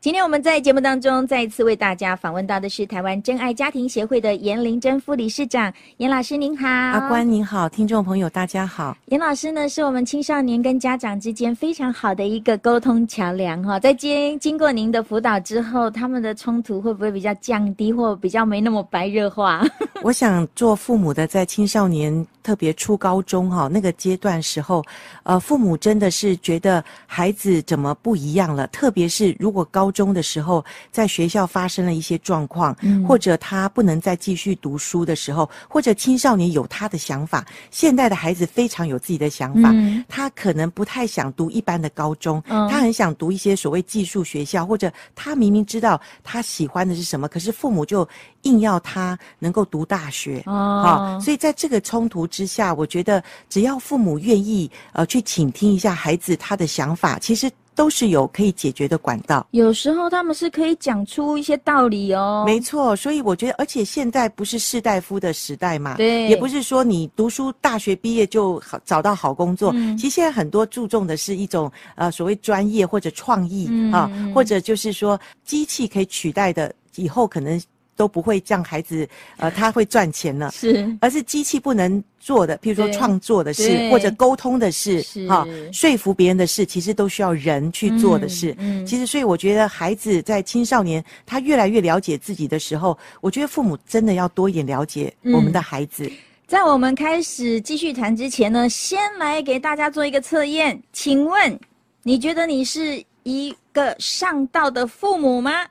今天我们在节目当中再一次为大家访问到的是台湾真爱家庭协会的严玲珍副理事长，严老师您好。阿关您好，听众朋友大家好。严老师呢是我们青少年跟家长之间非常好的一个沟通桥梁哈，在经经过您的辅导之后，他们的冲突会不会比较降低，或比较没那么白热化？我想做父母的在青少年。特别初高中哈那个阶段时候，呃，父母真的是觉得孩子怎么不一样了？特别是如果高中的时候，在学校发生了一些状况，嗯，或者他不能再继续读书的时候，或者青少年有他的想法。现代的孩子非常有自己的想法，嗯，他可能不太想读一般的高中，嗯，他很想读一些所谓技术学校，或者他明明知道他喜欢的是什么，可是父母就硬要他能够读大学，哦，好，所以在这个冲突之下，我觉得只要父母愿意，呃，去倾听一下孩子他的想法，其实都是有可以解决的管道。有时候他们是可以讲出一些道理哦。没错，所以我觉得，而且现在不是士大夫的时代嘛，对，也不是说你读书大学毕业就好找到好工作。嗯。其实现在很多注重的是一种呃所谓专业或者创意，嗯，啊，或者就是说机器可以取代的，以后可能。都不会让孩子，呃，他会赚钱了，是，而是机器不能做的，譬如说创作的事，或者沟通的事，哈、哦，说服别人的事，其实都需要人去做的事。嗯，嗯。其实所以我觉得孩子在青少年他越来越了解自己的时候，我觉得父母真的要多一点了解我们的孩子。嗯、在我们开始继续谈之前呢，先来给大家做一个测验，请问你觉得你是一个上道的父母吗？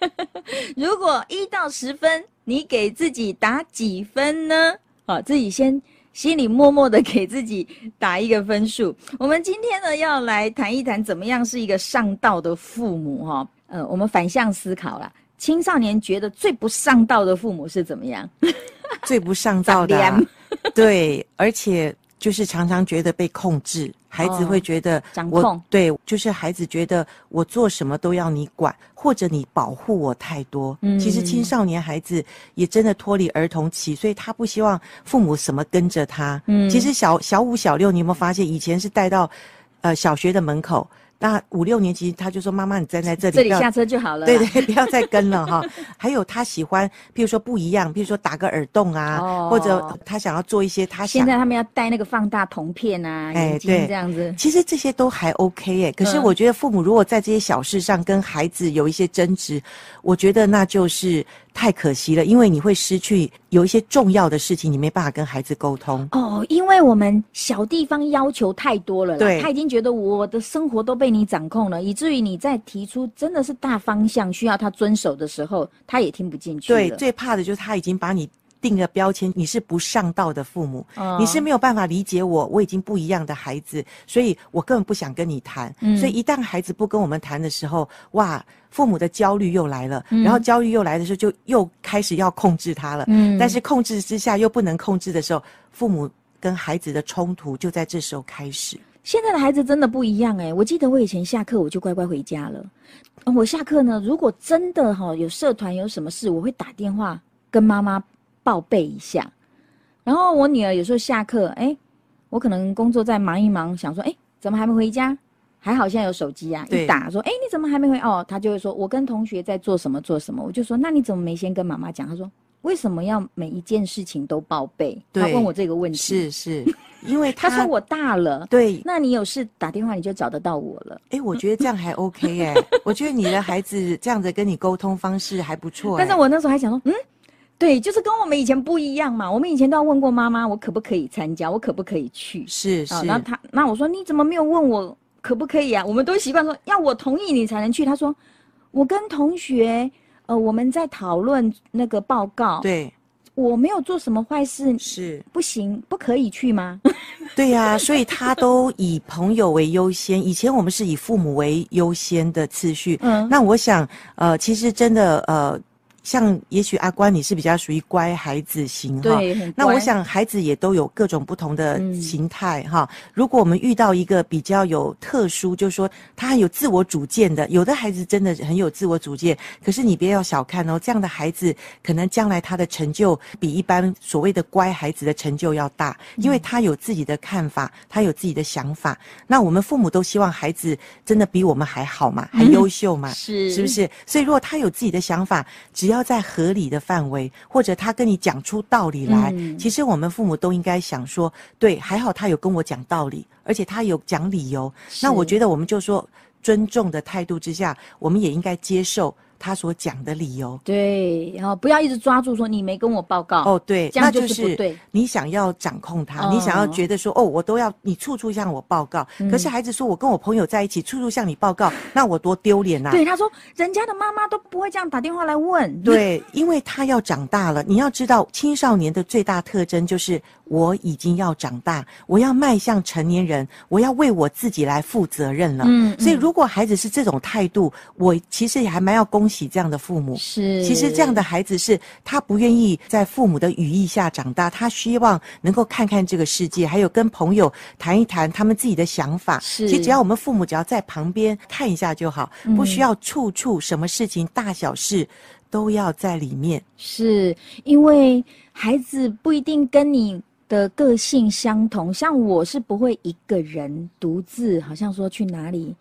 如果一到十分，你给自己打几分呢？好，自己先心里默默的给自己打一个分数。我们今天呢，要来谈一谈怎么样是一个上道的父母哈。呃，我们反向思考啦，青少年觉得最不上道的父母是怎么样？最不上道的、啊，对，而且。就是常常觉得被控制，孩子会觉得掌控，对，就是孩子觉得我做什么都要你管，或者你保护我太多。嗯，其实青少年孩子也真的脱离儿童期，所以他不希望父母什么跟着他。嗯，其实小小五、小六，你有没有发现以前是带到，呃，小学的门口。那五六年级，他就说：“妈妈，你站在这里，这里下车就好了。”对对，不要再跟了哈。还有他喜欢，譬如说不一样，譬如说打个耳洞啊，哦、或者他想要做一些他想。现在他们要戴那个放大铜片啊，眼睛这样子。其实这些都还 OK 耶。可是我觉得父母如果在这些小事上跟孩子有一些争执，嗯、我觉得那就是。太可惜了，因为你会失去有一些重要的事情，你没办法跟孩子沟通。哦，因为我们小地方要求太多了啦，对，他已经觉得我的生活都被你掌控了，以至于你在提出真的是大方向需要他遵守的时候，他也听不进去。对，最怕的就是他已经把你定个标签，你是不上道的父母，哦，你是没有办法理解我，我已经不一样的孩子，所以我根本不想跟你谈。嗯，所以一旦孩子不跟我们谈的时候，哇！父母的焦虑又来了，嗯，然后焦虑又来的时候，就又开始要控制他了。嗯，但是控制之下又不能控制的时候，父母跟孩子的冲突就在这时候开始。现在的孩子真的不一样诶，我记得我以前下课我就乖乖回家了。我下课呢，如果真的哈有社团有什么事，我会打电话跟妈妈报备一下。然后我女儿有时候下课，诶，我可能工作在忙一忙，想说，诶，怎么还没回家？还好现在有手机啊，一打说，哎、欸，你怎么还没回？哦，她就会说，我跟同学在做什么做什么。我就说，那你怎么没先跟妈妈讲？她说，为什么要每一件事情都报备？他问我这个问题。是是，因为他，他说我大了。对，那你有事打电话你就找得到我了。哎、欸，我觉得这样还 OK 哎、欸，我觉得你的孩子这样子跟你沟通方式还不错、欸。但是我那时候还想说，嗯，对，就是跟我们以前不一样嘛。我们以前都要问过妈妈，我可不可以参加，我可不可以去？是是。然后他，那我说你怎么没有问我？可不可以啊？我们都习惯说要我同意你才能去。他说，我跟同学，呃，我们在讨论那个报告。对，我没有做什么坏事，是不行，不可以去吗？对呀、啊，所以他都以朋友为优先。以前我们是以父母为优先的次序。嗯，那我想，呃，其实真的，呃。像也许阿关你是比较属于乖孩子型哈。那我想孩子也都有各种不同的形态哈、嗯。如果我们遇到一个比较有特殊，就是说他很有自我主见的，有的孩子真的很有自我主见，可是你别要小看哦，这样的孩子可能将来他的成就比一般所谓的乖孩子的成就要大，因为他有自己的看法，他有自己的想法。那我们父母都希望孩子真的比我们还好嘛，还优秀嘛，是是不是？所以如果他有自己的想法，只要在合理的范围，或者他跟你讲出道理来，嗯，其实我们父母都应该想说，对，还好他有跟我讲道理，而且他有讲理由。那我觉得我们就说尊重的态度之下，我们也应该接受。他所讲的理由，对，然后不要一直抓住说你没跟我报告哦，对，这样就是不对。你想要掌控他，哦、你想要觉得说哦，我都要你处处向我报告、嗯。可是孩子说，我跟我朋友在一起，处处向你报告，那我多丢脸呐！对，他说，人家的妈妈都不会这样打电话来问。对，因为他要长大了。你要知道，青少年的最大特征就是我已经要长大，我要迈向成年人，我要为我自己来负责任了。嗯，所以如果孩子是这种态度，我其实也还蛮要恭喜这样的父母。是，其实这样的孩子是他不愿意在父母的羽翼下长大，他希望能够看看这个世界，还有跟朋友谈一谈他们自己的想法。是，其实只要我们父母只要在旁边看一下就好，不需要处处什么事情大小事都要在里面。是因为孩子不一定跟你的个性相同，像我是不会一个人独自，好像说去哪里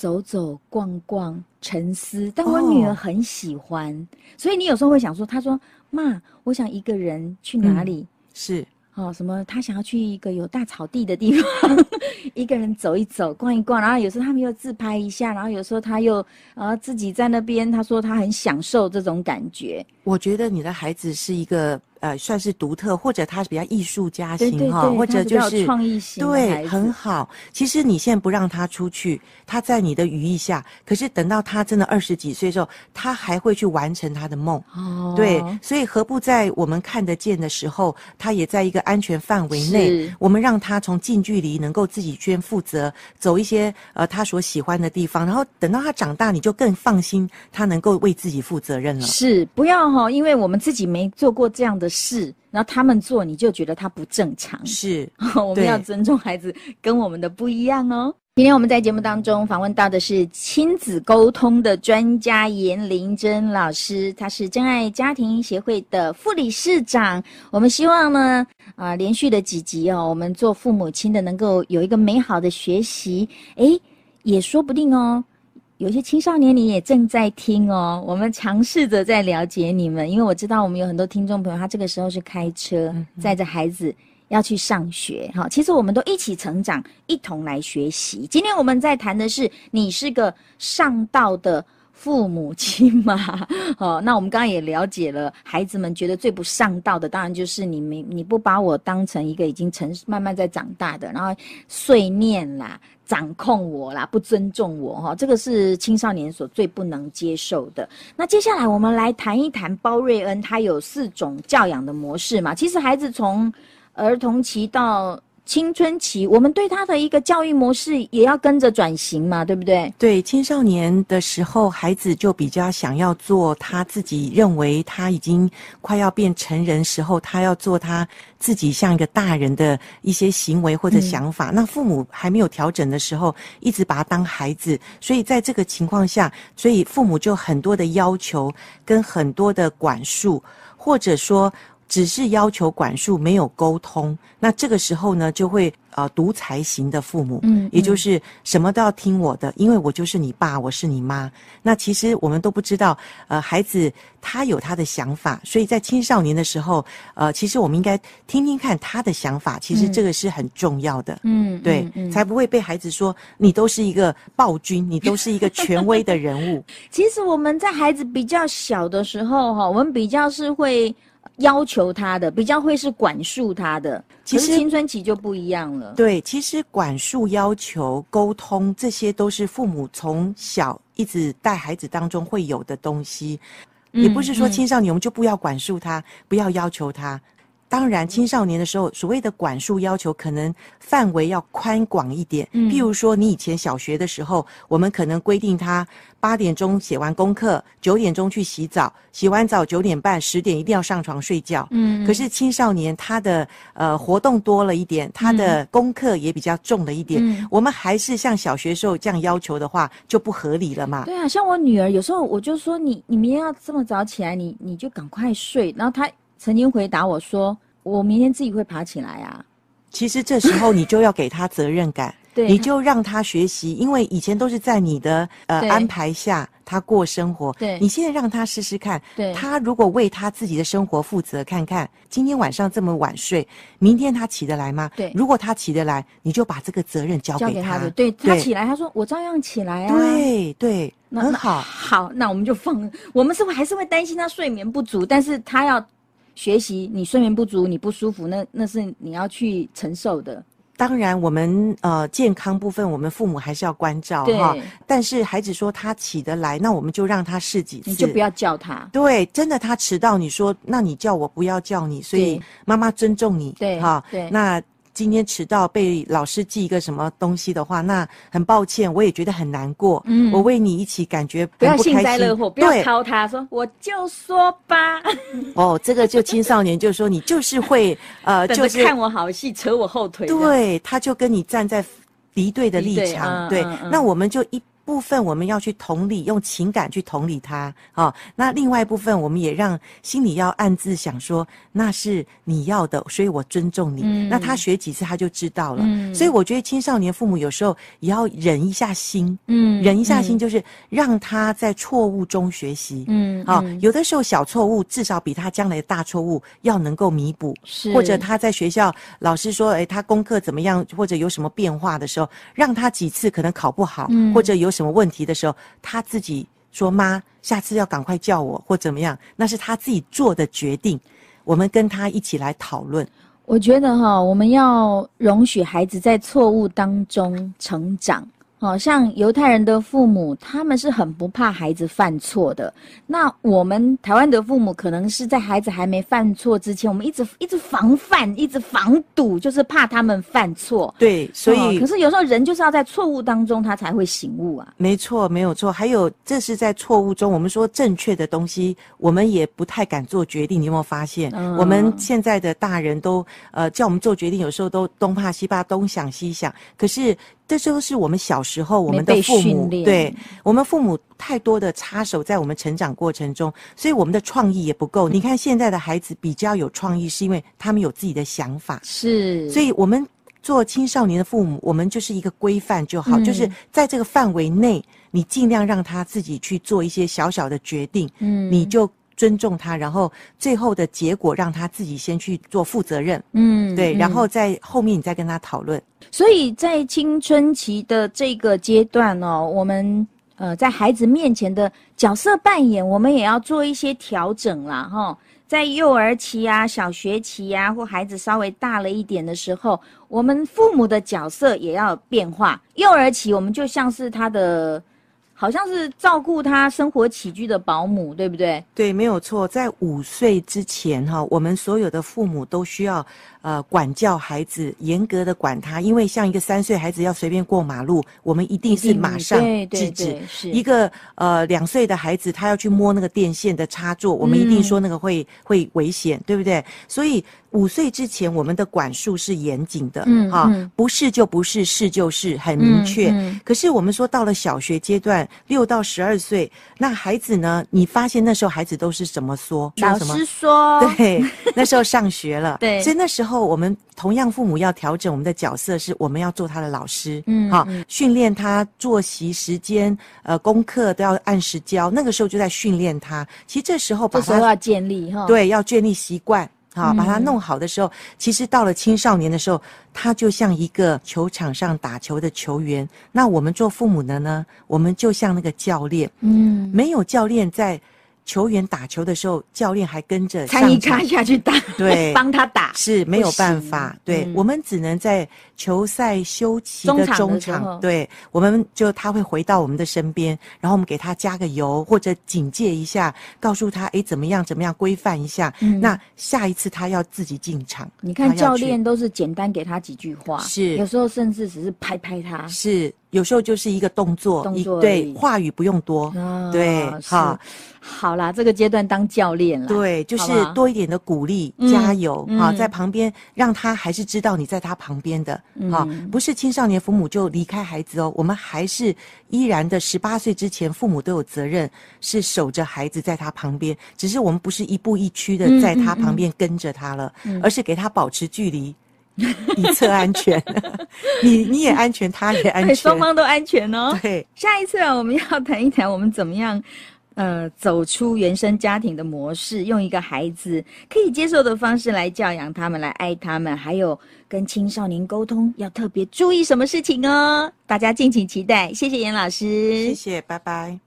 走走逛逛沉思，但我女儿很喜欢，哦、所以你有时候会想说，她说妈，我想一个人去哪里？嗯、是。哦，什么？他想要去一个有大草地的地方，一个人走一走，逛一逛。然后有时候他们又自拍一下，然后有时候他又呃自己在那边。他说他很享受这种感觉。我觉得你的孩子是一个。呃，算是独特，或者他是比较艺术家型哈，或者就是创意型，对，很好。其实你现在不让他出去，他在你的羽翼下，可是等到他真的二十几岁的时候，他还会去完成他的梦。哦，对，所以何不在我们看得见的时候，他也在一个安全范围内，我们让他从近距离能够自己先负责，走一些呃他所喜欢的地方，然后等到他长大，你就更放心，他能够为自己负责任了。是，不要哈，因为我们自己没做过这样的。是，然后他们做，你就觉得他不正常。是，我们要尊重孩子跟我们的不一样哦。今天我们在节目当中访问到的是亲子沟通的专家严玲珍老师，她是真爱家庭协会的副理事长。我们希望呢，啊、呃，连续的几集哦，我们做父母亲的能够有一个美好的学习，诶，也说不定哦。有些青少年，你也正在听哦。我们尝试着在了解你们，因为我知道我们有很多听众朋友，他这个时候是开车载着孩子要去上学。哈，其实我们都一起成长，一同来学习。今天我们在谈的是，你是个上道的父母亲吗？哦，那我们刚刚也了解了，孩子们觉得最不上道的，当然就是你没你不把我当成一个已经成慢慢在长大的，然后碎念啦。掌控我啦，不尊重我哈，这个是青少年所最不能接受的。那接下来我们来谈一谈包瑞恩，他有四种教养的模式嘛。其实孩子从儿童期到青春期，我们对他的一个教育模式也要跟着转型嘛，对不对？对，青少年的时候，孩子就比较想要做他自己认为他已经快要变成人时候，他要做他自己像一个大人的一些行为或者想法。嗯、那父母还没有调整的时候，一直把他当孩子，所以在这个情况下，所以父母就很多的要求跟很多的管束，或者说。只是要求管束，没有沟通，那这个时候呢，就会呃独裁型的父母，嗯，也就是什么都要听我的，因为我就是你爸，我是你妈。那其实我们都不知道，呃，孩子他有他的想法，所以在青少年的时候，呃，其实我们应该听听看他的想法，其实这个是很重要的，嗯，对，嗯嗯，才不会被孩子说你都是一个暴君，你都是一个权威的人物。其实我们在孩子比较小的时候，哈，我们比较是会。要求他的比较会是管束他的，其实青春期就不一样了。对，其实管束、要求、沟通，这些都是父母从小一直带孩子当中会有的东西。嗯，也不是说青少年我们就不要管束他，嗯，不要要求他。当然，青少年的时候，所谓的管束要求，可能范围要宽广一点。嗯，譬如说，你以前小学的时候，我们可能规定他八点钟写完功课，九点钟去洗澡，洗完澡九点半、十点一定要上床睡觉。嗯，可是青少年他的呃活动多了一点，他的功课也比较重了一点。嗯，我们还是像小学时候这样要求的话，就不合理了嘛。对啊，像我女儿有时候我就说你你明天要这么早起来，你你就赶快睡，然后她。曾经回答我说：“我明天自己会爬起来啊。”其实这时候你就要给他责任感，对，你就让他学习，因为以前都是在你的呃安排下他过生活，对，你现在让他试试看，对，他如果为他自己的生活负责，看看今天晚上这么晚睡，明天他起得来吗？对，如果他起得来，你就把这个责任交给他，对，他起来，他说我照样起来啊，对对，很好，好，那我们就放，我们是不是还是会担心他睡眠不足，但是他要。学习，你睡眠不足，你不舒服，那那是你要去承受的。当然，我们呃健康部分，我们父母还是要关照哈。但是孩子说他起得来，那我们就让他试几次，你就不要叫他。对，真的他迟到，你说那你叫我不要叫你，所以妈妈尊重你。对，哈，对，那。今天迟到被老师记一个什么东西的话，那很抱歉，我也觉得很难过。嗯，我为你一起感觉不，要幸灾乐祸，不要操他说，我就说吧。哦，这个就青少年就说你就是会 呃，就是看我好戏，扯我后腿。对，他就跟你站在敌对的立场。对，那我们就一。部分我们要去同理，用情感去同理他，哦，那另外一部分我们也让心里要暗自想说，那是你要的，所以我尊重你。嗯，那他学几次他就知道了。嗯，所以我觉得青少年父母有时候也要忍一下心。嗯，忍一下心就是让他在错误中学习。嗯，好，哦，有的时候小错误至少比他将来的大错误要能够弥补。是，或者他在学校老师说，诶，他功课怎么样，或者有什么变化的时候，让他几次可能考不好，嗯，或者有。什什么问题的时候，他自己说：“妈，下次要赶快叫我，或怎么样？”那是他自己做的决定。我们跟他一起来讨论。我觉得哈，我们要容许孩子在错误当中成长。好像犹太人的父母，他们是很不怕孩子犯错的。那我们台湾的父母，可能是在孩子还没犯错之前，我们一直一直防范，一直防堵，就是怕他们犯错。对，所以、哦、可是有时候人就是要在错误当中，他才会醒悟啊。没错，没有错。还有，这是在错误中，我们说正确的东西，我们也不太敢做决定。你有没有发现？嗯、我们现在的大人都呃叫我们做决定，有时候都东怕西怕，东想西想。可是。这就是我们小时候我们的父母，对我们父母太多的插手在我们成长过程中，所以我们的创意也不够。你看现在的孩子比较有创意，是因为他们有自己的想法。是，所以我们做青少年的父母，我们就是一个规范就好，嗯、就是在这个范围内，你尽量让他自己去做一些小小的决定。嗯，你就。尊重他，然后最后的结果让他自己先去做负责任。嗯，对，然后在后面你再跟他讨论。所以在青春期的这个阶段哦，我们呃在孩子面前的角色扮演，我们也要做一些调整啦。哈。在幼儿期啊、小学期啊，或孩子稍微大了一点的时候，我们父母的角色也要变化。幼儿期，我们就像是他的。好像是照顾他生活起居的保姆，对不对？对，没有错。在五岁之前，哈，我们所有的父母都需要。呃，管教孩子，严格的管他，因为像一个三岁孩子要随便过马路，我们一定是马上制止。一个呃两岁的孩子，他要去摸那个电线的插座，我们一定说那个会、嗯、会危险，对不对？所以五岁之前，我们的管束是严谨的，嗯，哈、嗯，不是就不是，是就是，很明确。可是我们说到了小学阶段，六到十二岁，那孩子呢？你发现那时候孩子都是怎么说？老师说，对，那时候上学了，对，所以那时候。我们同样父母要调整我们的角色，是我们要做他的老师，嗯，好，训练他作息时间，呃，功课都要按时交。那个时候就在训练他。其实这时候把他，这时候要建立哈，对，要建立习惯，好，把它弄好的时候，嗯，其实到了青少年的时候，他就像一个球场上打球的球员。那我们做父母的呢，我们就像那个教练，嗯，没有教练在。球员打球的时候，教练还跟着参与插下去打，对，帮他打。是没有办法。对、嗯、我们只能在球赛休息的中场，中场。对，我们就他会回到我们的身边，然后我们给他加个油或者警戒一下，告诉他哎怎么样怎么样规范一下、嗯。那下一次他要自己进场。你看教练都是简单给他几句话，是。有时候甚至只是拍拍他，是。有时候就是一个动作，动作对，话语不用多，哦、对，好，好啦，这个阶段当教练了，对，就是多一点的鼓励，加油，啊、嗯，在旁边让他还是知道你在他旁边的，啊、嗯，不是青少年父母就离开孩子哦，我们还是依然的十八岁之前，父母都有责任是守着孩子在他旁边，只是我们不是一步一趋的在他旁边跟着他了，而是给他保持距离。以测安全，你你也安全，他也安全，双方都安全哦。对，下一次啊，我们要谈一谈我们怎么样，呃，走出原生家庭的模式，用一个孩子可以接受的方式来教养他们，来爱他们，还有跟青少年沟通要特别注意什么事情哦。大家敬请期待，谢谢严老师，谢谢，拜拜。